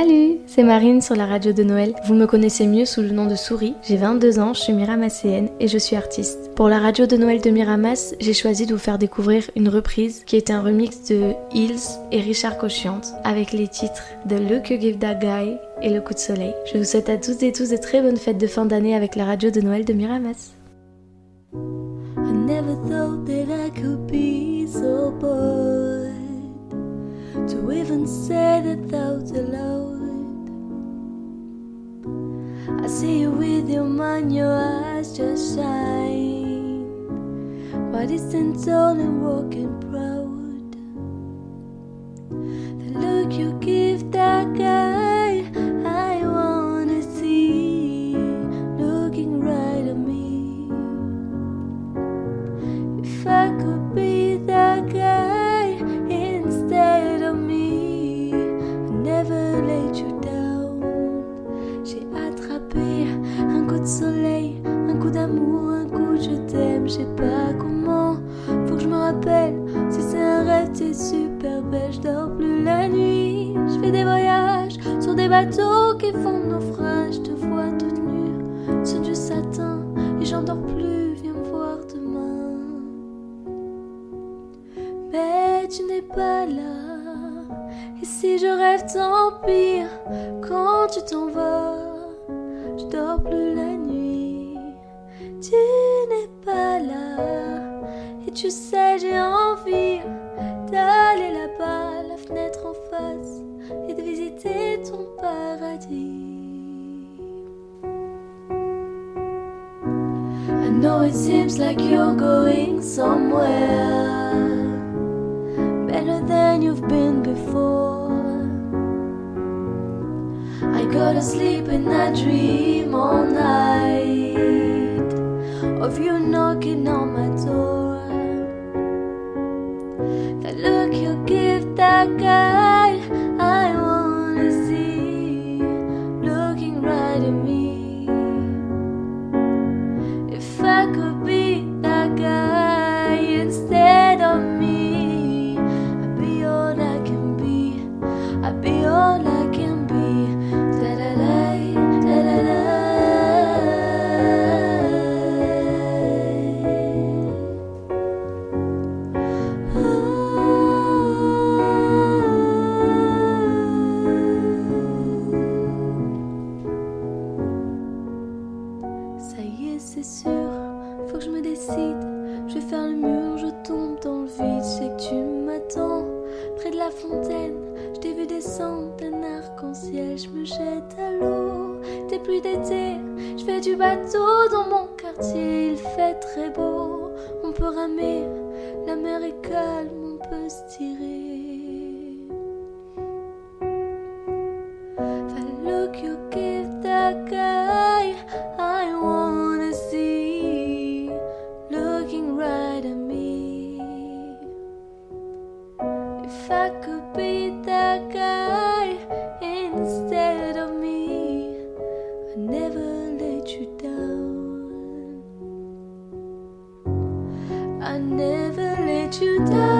Salut, c'est Marine sur la radio de Noël. Vous me connaissez mieux sous le nom de Souris. J'ai 22 ans, je suis miramasséenne et je suis artiste. Pour la radio de Noël de Miramas, j'ai choisi de vous faire découvrir une reprise qui est un remix de Hills et Richard Cochiante avec les titres de Look You Give That Guy et Le Coup de Soleil. Je vous souhaite à tous et tous de très bonnes fêtes de fin d'année avec la radio de Noël de Miramas. I never thought that I could be so even say the thoughts aloud. I see you with your mind, your eyes just shine. But it's tall and walking d'amour, un coup je t'aime, je sais pas comment. Faut que je me rappelle, si c'est un rêve, t'es super belle, je dors plus la nuit. Je fais des voyages sur des bateaux qui font naufrage, je te vois toute nue sur du satin et j'en dors plus, viens me voir demain. Mais tu n'es pas là. Et si je rêve, tant pis. Quand tu t'en vas, je dors plus la nuit. Tu n'es pas là. Et tu sais, j'ai envie d'aller là-bas, la fenêtre en face, et de visiter ton paradis. I know it seems like you're going somewhere better than you've been before. I go to sleep and I dream all night of you knocking on my door. That look you give that guy, c'est sûr, faut que je me décide. Je vais faire le mur, je tombe dans le vide. Je sais que tu m'attends près de la fontaine. Je t'ai vu descendre d'un arc-en-ciel. Je me jette à l'eau, t'es plus d'été. Je fais du bateau dans mon quartier. Il fait très beau, on peut ramer. La mer est calme, on peut se tirer. never let you down.